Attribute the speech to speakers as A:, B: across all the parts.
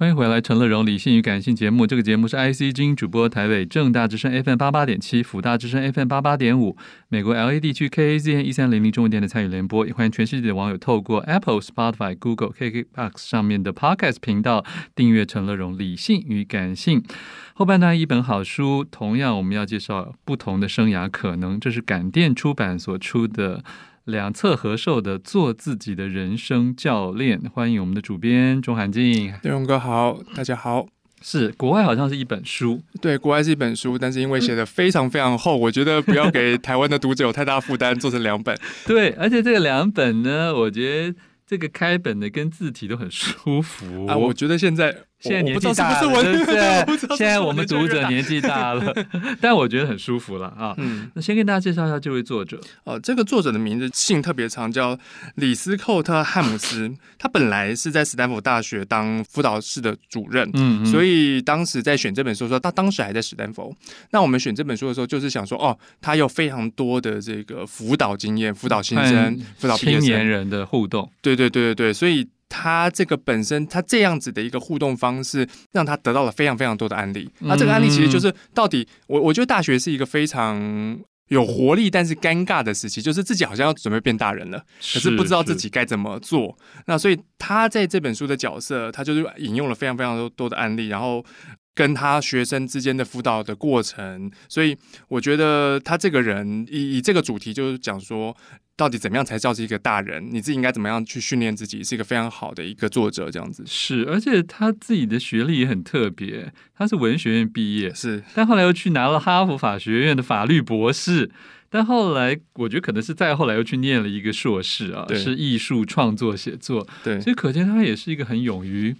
A: 欢迎回来，陈乐融理性与感性节目。这个节目是 IC 之主播，台北正大之声 FM 八八点七，辅大之声 FM 八八点五，美国 LA 地区 KAZN 一三零零中文电台参与联播。也欢迎全世界的网友透过 Apple、Spotify、Google、KKBox 上面的 Podcast 频道订阅陈乐融理性与感性。后半段一本好书，同样我们要介绍不同的生涯可能。这是感电出版所出的。两侧合售的《做自己的人生教练》，欢迎我们的主编钟涵静。
B: 乐融哥好，大家好。
A: 是国外好像是一本书，
B: 对，国外是一本书，但是因为写的非常非常厚，我觉得不要给台湾的读者有太大负担，做成两本。
A: 对，而且这个两本呢，我觉得这个开本的跟字体都很舒服
B: 啊。我觉得现在。
A: 现在年纪大了，对 不对？现在我们读者年纪大了，但我觉得很舒服了啊。嗯，那先跟大家介绍一下这位作者。
B: 哦，这个作者的名字姓特别长，叫李斯寇特汉姆斯。他本来是在斯坦福大学当辅导室的主任，嗯，所以当时在选这本书的时候，他当时还在斯坦福。那我们选这本书的时候，就是想说，哦，他有非常多的这个辅导经验，辅导新生、辅导
A: 青年人的互动。
B: 对对对对对，所以。他这个本身，他这样子的一个互动方式，让他得到了非常非常多的案例。那这个案例其实就是，到底我我觉得大学是一个非常有活力，但是尴尬的时期，就是自己好像要准备变大人了，可是不知道自己该怎么做。那所以他在这本书的角色，他就是引用了非常非常多多的案例，然后跟他学生之间的辅导的过程。所以我觉得他这个人以以这个主题就是讲说。到底怎么样才叫是一个大人？你自己应该怎么样去训练自己？是一个非常好的一个作者，这样子
A: 是。而且他自己的学历也很特别，他是文学院毕业，
B: 是，
A: 但后来又去拿了哈佛法学院的法律博士，但后来我觉得可能是再后来又去念了一个硕士啊，是艺术创作写作，
B: 对，
A: 所以可见他也是一个很勇于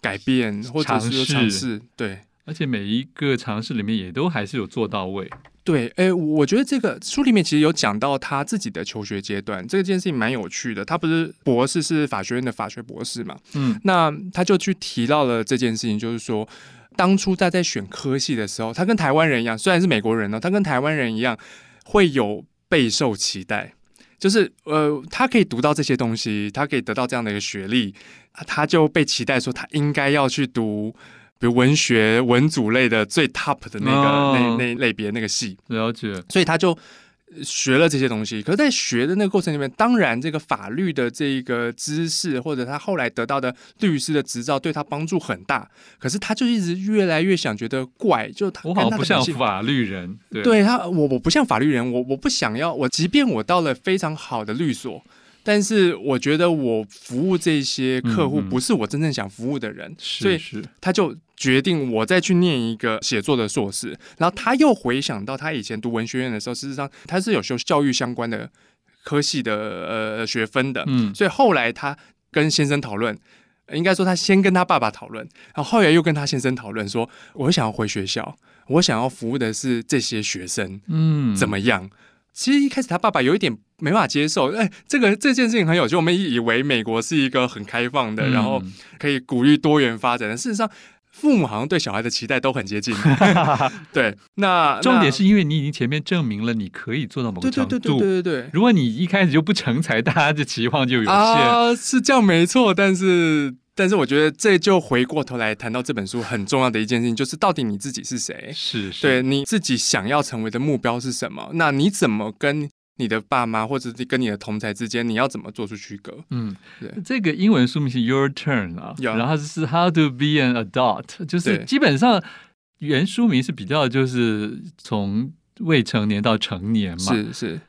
B: 改变或者是尝试，对，
A: 而且每一个尝试里面也都还是有做到位。
B: 对，哎，我觉得这个书里面其实有讲到他自己的求学阶段，这件事情蛮有趣的。他不是博士，是法学院的法学博士嘛？嗯，那他就去提到了这件事情，就是说，当初他在选科系的时候，他跟台湾人一样，虽然是美国人呢，他跟台湾人一样会有备受期待，就是呃，他可以读到这些东西，他可以得到这样的一个学历，他就被期待说他应该要去读。比如文学文组类的最 top 的那个、哦、那那类别那个系，
A: 了解，
B: 所以他就学了这些东西。可是，在学的那个过程里面，当然这个法律的这个知识，或者他后来得到的律师的执照，对他帮助很大。可是，他就一直越来越想觉得怪，就他，
A: 我好像不像法律人，对，
B: 对他，我我不像法律人，我我不想要，我即便我到了非常好的律所。但是我觉得我服务这些客户不是我真正想服务的人，嗯嗯，所以他就决定我再去念一个写作的硕士。然后他又回想到他以前读文学院的时候，事实上他是有修教育相关的科系的呃学分的，嗯，所以后来他跟先生讨论，应该说他先跟他爸爸讨论，然后后来又跟他先生讨论说，我想要回学校，我想要服务的是这些学生，嗯，怎么样？其实一开始他爸爸有一点没办法接受，哎，这个这件事情很有趣。我们以为美国是一个很开放的，嗯、然后可以鼓励多元发展的。事实上，父母好像对小孩的期待都很接近。对，那
A: 重点是因为你已经前面证明了你可以做到某个程度。
B: 对对对对对对对。
A: 如果你一开始就不成才，大家的期望就有限。
B: 啊，是这样没错，但是。但是我觉得这就回过头来谈到这本书很重要的一件事情，就是到底你自己是谁？
A: 是，是
B: 对你自己想要成为的目标是什么？那你怎么跟你的爸妈或者跟你的同侪之间，你要怎么做出区隔？嗯，
A: 对。这个英文书名是 Your Turn 啊，然后是 How to Be an Adult，就是基本上原书名是比较就是从未成年到成年嘛，
B: 是是。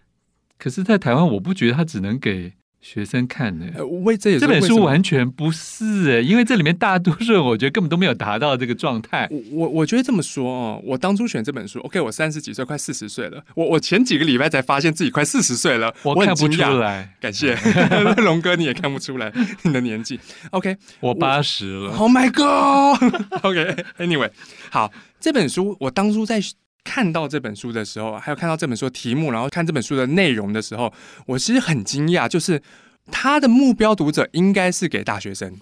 A: 可是，在台湾，我不觉得它只能给。学生看的，
B: 为这也
A: 这本书完全不是哎，因为这里面大多数人我觉得根本都没有达到这个状态。
B: 我我我觉得这么说哦，我当初选这本书，OK，我三十几岁，快四十岁了。我我前几个礼拜才发现自己快四十岁了，
A: 我看不出来。
B: 感谢 龙哥，你也看不出来你的年纪。OK，
A: 我八十了。
B: Oh my God！OK，Anyway，好，这本书我当初在。看到这本书的时候，还有看到这本书的题目，然后看这本书的内容的时候，我其实很惊讶，就是他的目标读者应该是给大学生，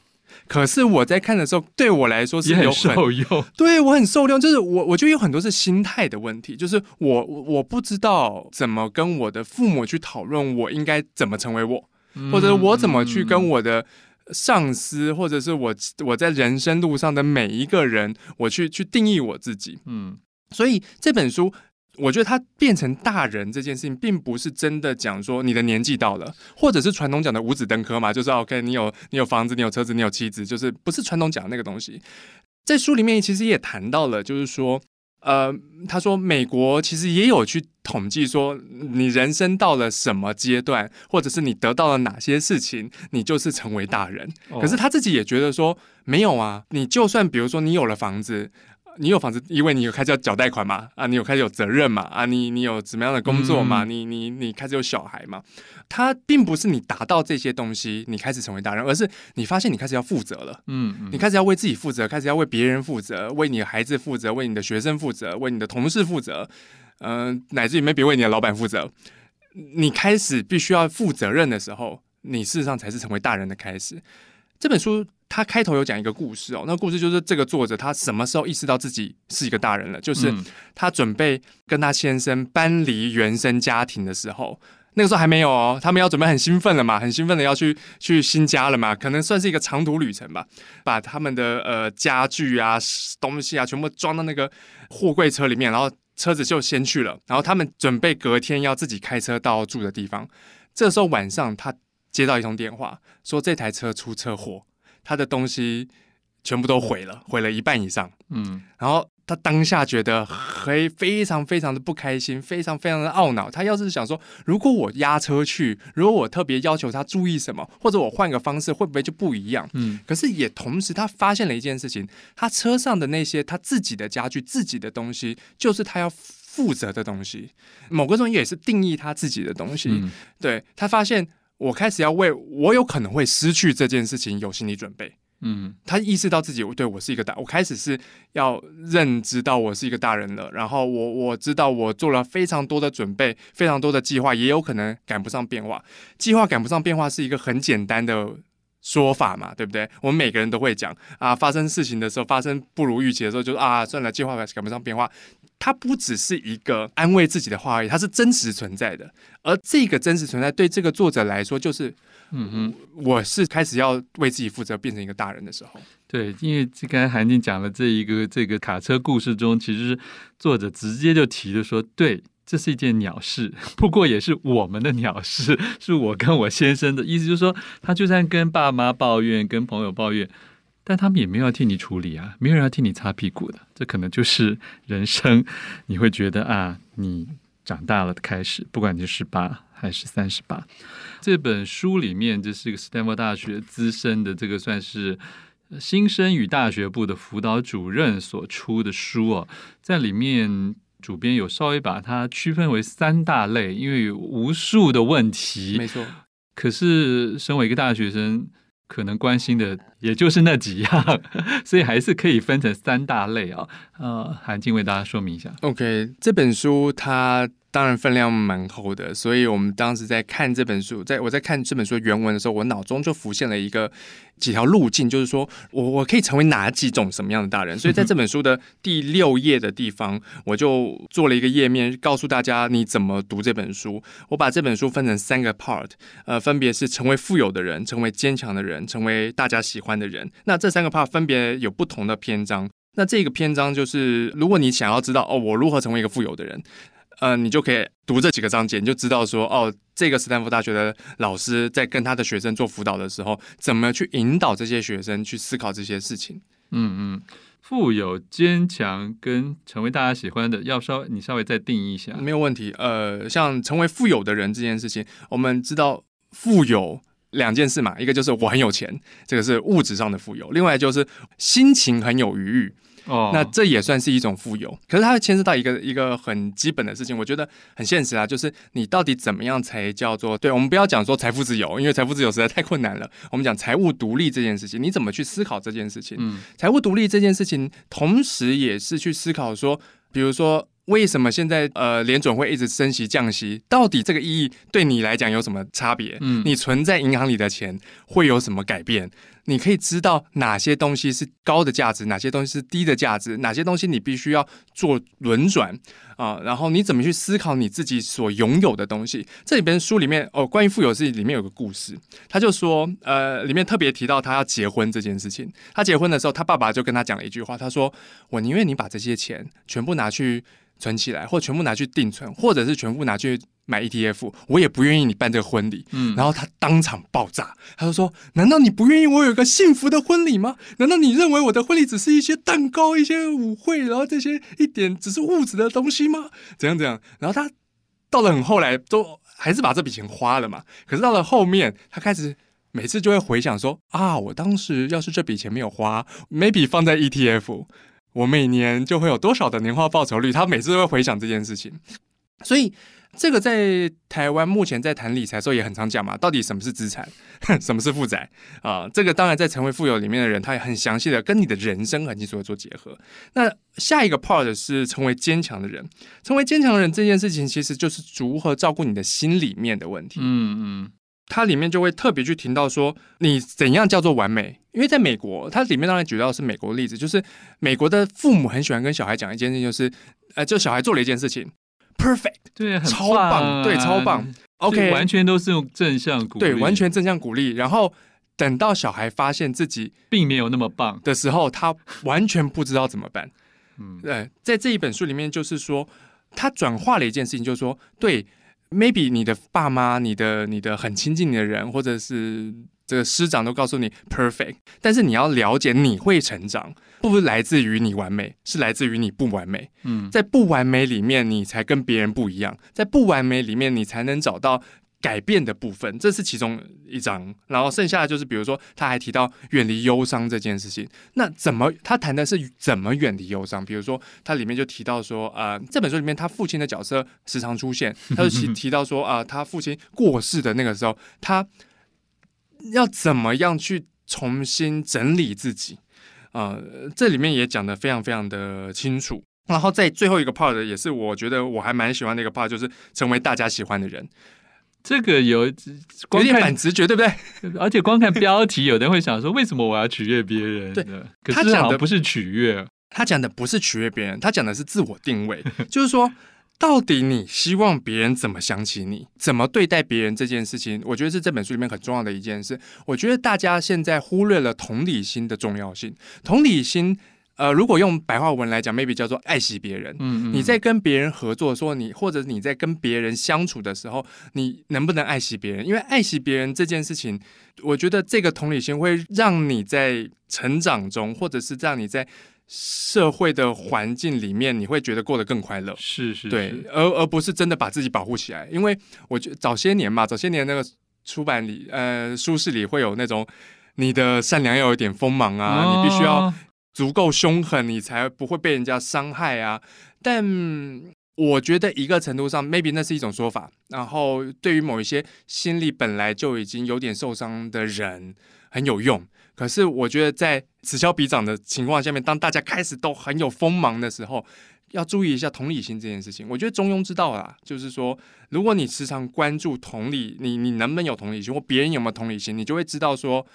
B: 可是我在看的时候，对我来说是有很，
A: 很受用，
B: 对我很受用，就是我我觉得有很多是心态的问题，就是我我不知道怎么跟我的父母去讨论我应该怎么成为我，或者我怎么去跟我的。上司，或者是我我在人生路上的每一个人，我去去定义我自己。嗯，所以这本书。我觉得他变成大人这件事情，并不是真的讲说你的年纪到了，或者是传统讲的五子登科嘛，就是 OK，你有你有房子，你有车子，你有妻子，就是不是传统讲的那个东西。在书里面其实也谈到了，就是说，呃，他说美国其实也有去统计说，你人生到了什么阶段，或者是你得到了哪些事情，你就是成为大人。可是他自己也觉得说，没有啊，你就算比如说你有了房子。你有房子，因为你有开始要缴贷款嘛？啊，你有开始有责任嘛？啊，你你有怎么样的工作嘛？嗯、你你你开始有小孩嘛？他并不是你达到这些东西，你开始成为大人，而是你发现你开始要负责了。嗯，嗯，你开始要为自己负责，开始要为别人负责，为你的孩子负责，为你的学生负责，为你的同事负责，嗯、呃，乃至于没别为你的老板负责。你开始必须要负责任的时候，你事实上才是成为大人的开始。这本书。他开头有讲一个故事哦，那个故事就是这个作者他什么时候意识到自己是一个大人了？就是他准备跟他先生搬离原生家庭的时候，那个时候还没有哦，他们要准备很兴奋了嘛，很兴奋的要去去新家了嘛，可能算是一个长途旅程吧，把他们的呃家具啊东西啊全部装到那个货柜车里面，然后车子就先去了，然后他们准备隔天要自己开车到住的地方。这时候晚上他接到一通电话，说这台车出车祸。他的东西全部都毁了，毁了一半以上。嗯，然后他当下觉得非非常非常的不开心，非常非常的懊恼。他要是想说，如果我押车去，如果我特别要求他注意什么，或者我换个方式，会不会就不一样？嗯，可是也同时他发现了一件事情，他车上的那些他自己的家具、自己的东西，就是他要负责的东西。某个东西也是定义他自己的东西。嗯，对，他发现。我开始要为我有可能会失去这件事情有心理准备。嗯，他意识到自己对我是一个大，我开始是要认知到我是一个大人了。然后我我知道我做了非常多的准备，非常多的计划，也有可能赶不上变化。计划赶不上变化是一个很简单的说法嘛，对不对？我们每个人都会讲啊，发生事情的时候，发生不如预期的时候，就是啊，算了，计划赶不上变化。它不只是一个安慰自己的话而已，它是真实存在的。而这个真实存在对这个作者来说，就是，嗯哼，我是开始要为自己负责，变成一个大人的时候。
A: 对，因为刚才韩静讲了这一个这个卡车故事中，其实作者直接就提了说，对，这是一件鸟事，不过也是我们的鸟事，是我跟我先生的意思，就是说，他就算跟爸妈抱怨，跟朋友抱怨。但他们也没有要替你处理啊，没有人要替你擦屁股的，这可能就是人生。你会觉得啊，你长大了的开始，不管你是十八还是三十八。这本书里面，这是一个斯坦福大学资深的这个算是新生与大学部的辅导主任所出的书哦，在里面主编有稍微把它区分为三大类，因为有无数的问题。
B: 没错，
A: 可是身为一个大学生。可能关心的也就是那几样，所以还是可以分成三大类啊。呃，韩静为大家说明一下。
B: OK，这本书它。当然分量蛮厚的，所以我们当时在看这本书，在我在看这本书原文的时候，我脑中就浮现了一个几条路径，就是说我我可以成为哪几种什么样的大人。所以在这本书的第六页的地方，我就做了一个页面，告诉大家你怎么读这本书。我把这本书分成三个 part，呃，分别是成为富有的人、成为坚强的人、成为大家喜欢的人。那这三个 part 分别有不同的篇章。那这个篇章就是，如果你想要知道哦，我如何成为一个富有的人。嗯、呃，你就可以读这几个章节，你就知道说，哦，这个斯坦福大学的老师在跟他的学生做辅导的时候，怎么去引导这些学生去思考这些事情。
A: 嗯嗯，富有、坚强跟成为大家喜欢的，要稍你稍微再定义一下。
B: 没有问题。呃，像成为富有的人这件事情，我们知道富有两件事嘛，一个就是我很有钱，这个是物质上的富有；另外就是心情很有余裕。哦，那这也算是一种富有，可是它会牵涉到一个一个很基本的事情，我觉得很现实啊，就是你到底怎么样才叫做对？我们不要讲说财富自由，因为财富自由实在太困难了。我们讲财务独立这件事情，你怎么去思考这件事情？嗯，财务独立这件事情，同时也是去思考说，比如说。为什么现在呃联准会一直升息降息？到底这个意义对你来讲有什么差别？嗯，你存在银行里的钱会有什么改变？你可以知道哪些东西是高的价值，哪些东西是低的价值，哪些东西你必须要做轮转啊，然后你怎么去思考你自己所拥有的东西。这里边书里面哦，关于富有是里面有个故事，他就说，呃，里面特别提到他要结婚这件事情。他结婚的时候，他爸爸就跟他讲了一句话，他说：“我宁愿你把这些钱全部拿去存起来，或全部拿去定存，或者是全部拿去。”买 ETF，我也不愿意你办这个婚礼。嗯，然后他当场爆炸，他就说：“难道你不愿意我有一个幸福的婚礼吗？难道你认为我的婚礼只是一些蛋糕、一些舞会，然后这些一点只是物质的东西吗？怎样怎样？”然后他到了很后来，都还是把这笔钱花了嘛。可是到了后面，他开始每次就会回想说：“啊，我当时要是这笔钱没有花，maybe 放在 ETF，我每年就会有多少的年化报酬率？”他每次都会回想这件事情，所以。这个在台湾目前在谈理财的时候也很常讲嘛，到底什么是资产，什么是负债啊？这个当然在成为富有里面的人，他也很详细的跟你的人生很清楚的做结合。那下一个 part 是成为坚强的人，成为坚强的人这件事情其实就是如何照顾你的心里面的问题。嗯嗯，它里面就会特别去提到说，你怎样叫做完美？因为在美国，它里面当然举到的是美国的例子，就是美国的父母很喜欢跟小孩讲一件事情，就是呃，就小孩做了一件事情。Perfect，
A: 对，
B: 超棒，对，超棒。OK，
A: 完全都是用正向鼓励，
B: 对，完全正向鼓励。然后等到小孩发现自己
A: 并没有那么棒
B: 的时候，他完全不知道怎么办。嗯，对，在这一本书里面，就是说他转化了一件事情，就是说，对，maybe 你的爸妈、你的、你的很亲近你的人，或者是。这个师长都告诉你 perfect，但是你要了解你会成长，不是来自于你完美，是来自于你不完美。嗯，在不完美里面，你才跟别人不一样；在不完美里面，你才能找到改变的部分。这是其中一章，然后剩下的就是，比如说，他还提到远离忧伤这件事情。那怎么他谈的是怎么远离忧伤？比如说，他里面就提到说，呃，这本书里面他父亲的角色时常出现，他就提提到说，啊、呃，他父亲过世的那个时候，他。要怎么样去重新整理自己？呃，这里面也讲的非常非常的清楚。然后在最后一个 part 也是我觉得我还蛮喜欢的一个 part，就是成为大家喜欢的人。
A: 这个有
B: 有点反直觉，对不对？
A: 而且光看标题，有的人会想说，为什么我要取悦别人？
B: 对，
A: 可是他讲的不是取悦，
B: 他讲的不是取悦别人，他讲的是自我定位，就是说。到底你希望别人怎么想起你，怎么对待别人这件事情，我觉得是这本书里面很重要的一件事。我觉得大家现在忽略了同理心的重要性。同理心，呃，如果用白话文来讲，maybe 叫做爱惜别人。嗯嗯。你在跟别人合作，说你或者你在跟别人相处的时候，你能不能爱惜别人？因为爱惜别人这件事情，我觉得这个同理心会让你在成长中，或者是让你在。社会的环境里面，你会觉得过得更快乐，
A: 是是，是，
B: 对，而而不是真的把自己保护起来。因为我觉得早些年嘛，早些年那个出版里，呃，书市里会有那种你的善良要有点锋芒啊，哦、你必须要足够凶狠，你才不会被人家伤害啊。但我觉得一个程度上，maybe 那是一种说法。然后对于某一些心理本来就已经有点受伤的人，很有用。可是我觉得，在此消彼长的情况下面，当大家开始都很有锋芒的时候，要注意一下同理心这件事情。我觉得中庸之道啦，就是说，如果你时常关注同理，你你能不能有同理心，或别人有没有同理心，你就会知道说，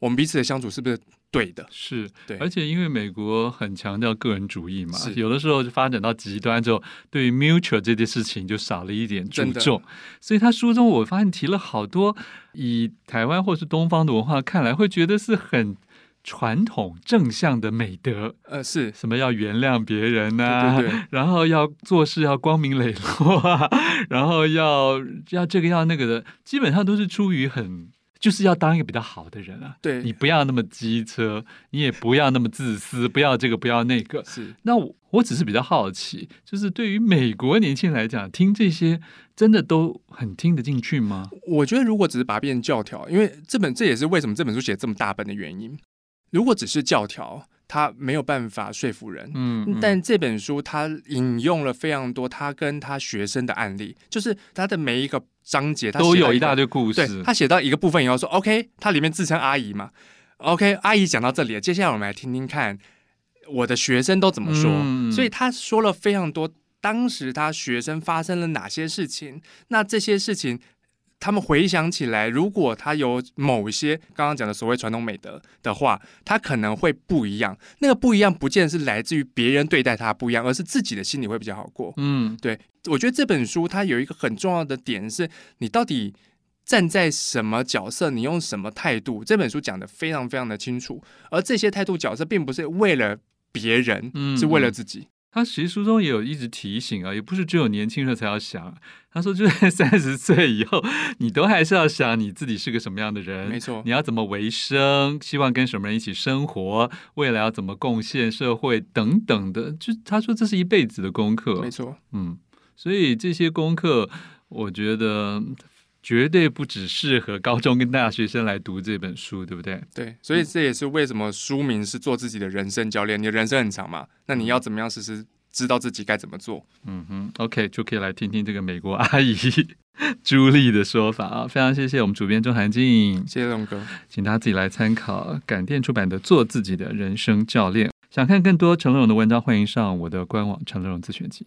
B: 我们彼此的相处是不是对的。
A: 是
B: 对，
A: 而且因为美国很强调个人主义嘛，有的时候就发展到极端之后，对于 mutual 这件事情就少了一点注重。所以他书中我发现提了好多。以台湾或是东方的文化看来，会觉得是很传统正向的美德。
B: 呃，是
A: 什么要原谅别人呐、啊？
B: 对对对，
A: 然后要做事要光明磊落啊，然后要要这个要那个的，基本上都是出于很就是要当一个比较好的人啊。
B: 对，
A: 你不要那么机车，你也不要那么自私，不要这个不要那个。
B: 是，
A: 那我我只是比较好奇，就是对于美国年轻人来讲，听这些。真的都很听得进去吗？
B: 我觉得，如果只是把它变成教条，因为这本这也是为什么这本书写这么大本的原因。如果只是教条，它没有办法说服人。嗯，嗯，但这本书他引用了非常多他跟他学生的案例，就是他的每一个章节，他
A: 都有一大堆故事。
B: 对，他写到一个部分以后说：“OK，他里面自称阿姨嘛，OK，阿姨讲到这里了，接下来我们来听听看我的学生都怎么说。嗯”所以他说了非常多。当时他学生发生了哪些事情？那这些事情他们回想起来，如果他有某一些刚刚讲的所谓传统美德的话，他可能会不一样。那个不一样，不见得是来自于别人对待他不一样，而是自己的心里会比较好过。
A: 嗯，
B: 对，我觉得这本书它有一个很重要的点是，你到底站在什么角色，你用什么态度。这本书讲的非常非常的清楚，而这些态度角色并不是为了别人，
A: 嗯，
B: 是为了自己。
A: 他其实书中也有一直提醒啊，也不是只有年轻人才要想。他说，就在三十岁以后，你都还是要想你自己是个什么样的人，
B: 没错。
A: 你要怎么为生，希望跟什么人一起生活，未来要怎么贡献社会等等的。就他说，这是一辈子的功课，
B: 没错。
A: 嗯，所以这些功课，我觉得。绝对不只适合高中跟大学生来读这本书，对不对？
B: 对，所以这也是为什么书名是做自己的人生教练。你的人生很长嘛，那你要怎么样实时知道自己该怎么做？
A: 嗯哼，OK，就可以来听听这个美国阿姨 朱莉的说法啊。非常谢谢我们主编钟涵静，
B: 谢谢龙哥，
A: 请大家自己来参考感电出版的《做自己的人生教练》。想看更多陈乐融的文章，欢迎上我的官网《陈乐融自选集》。